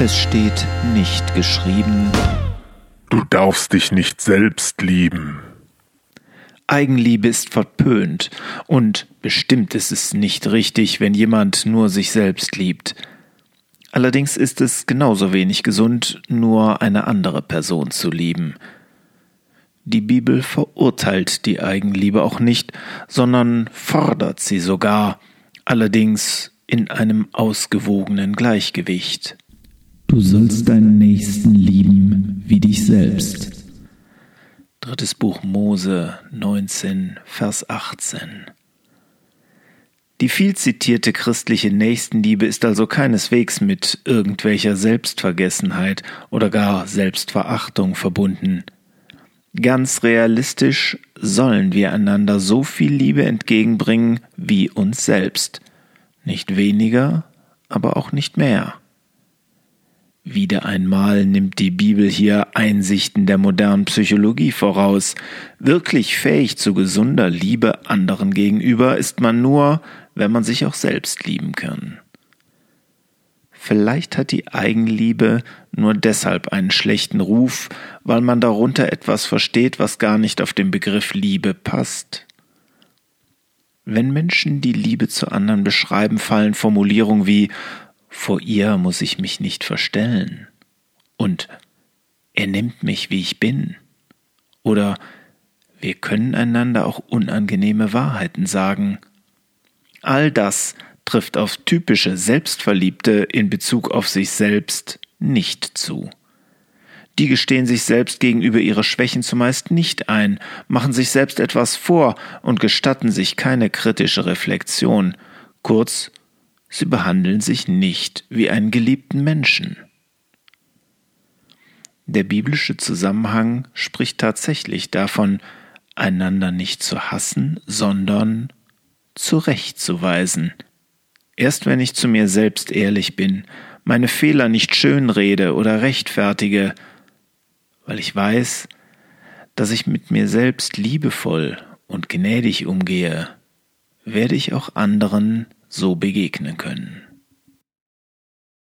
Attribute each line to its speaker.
Speaker 1: Es steht nicht geschrieben.
Speaker 2: Du darfst dich nicht selbst lieben.
Speaker 1: Eigenliebe ist verpönt, und bestimmt ist es nicht richtig, wenn jemand nur sich selbst liebt. Allerdings ist es genauso wenig gesund, nur eine andere Person zu lieben. Die Bibel verurteilt die Eigenliebe auch nicht, sondern fordert sie sogar, allerdings in einem ausgewogenen Gleichgewicht.
Speaker 3: Du sollst deinen Nächsten lieben wie dich selbst.
Speaker 1: Drittes Buch Mose 19, Vers 18. Die viel zitierte christliche Nächstenliebe ist also keineswegs mit irgendwelcher Selbstvergessenheit oder gar Selbstverachtung verbunden. Ganz realistisch sollen wir einander so viel Liebe entgegenbringen wie uns selbst. Nicht weniger, aber auch nicht mehr. Wieder einmal nimmt die Bibel hier Einsichten der modernen Psychologie voraus. Wirklich fähig zu gesunder Liebe anderen gegenüber ist man nur, wenn man sich auch selbst lieben kann. Vielleicht hat die Eigenliebe nur deshalb einen schlechten Ruf, weil man darunter etwas versteht, was gar nicht auf den Begriff Liebe passt. Wenn Menschen die Liebe zu anderen beschreiben, fallen Formulierungen wie vor ihr muss ich mich nicht verstellen. Und er nimmt mich, wie ich bin. Oder wir können einander auch unangenehme Wahrheiten sagen. All das trifft auf typische Selbstverliebte in Bezug auf sich selbst nicht zu. Die gestehen sich selbst gegenüber ihre Schwächen zumeist nicht ein, machen sich selbst etwas vor und gestatten sich keine kritische Reflexion. Kurz, Sie behandeln sich nicht wie einen geliebten Menschen. Der biblische Zusammenhang spricht tatsächlich davon, einander nicht zu hassen, sondern zurechtzuweisen. Erst wenn ich zu mir selbst ehrlich bin, meine Fehler nicht schönrede oder rechtfertige, weil ich weiß, dass ich mit mir selbst liebevoll und gnädig umgehe, werde ich auch anderen so begegnen können.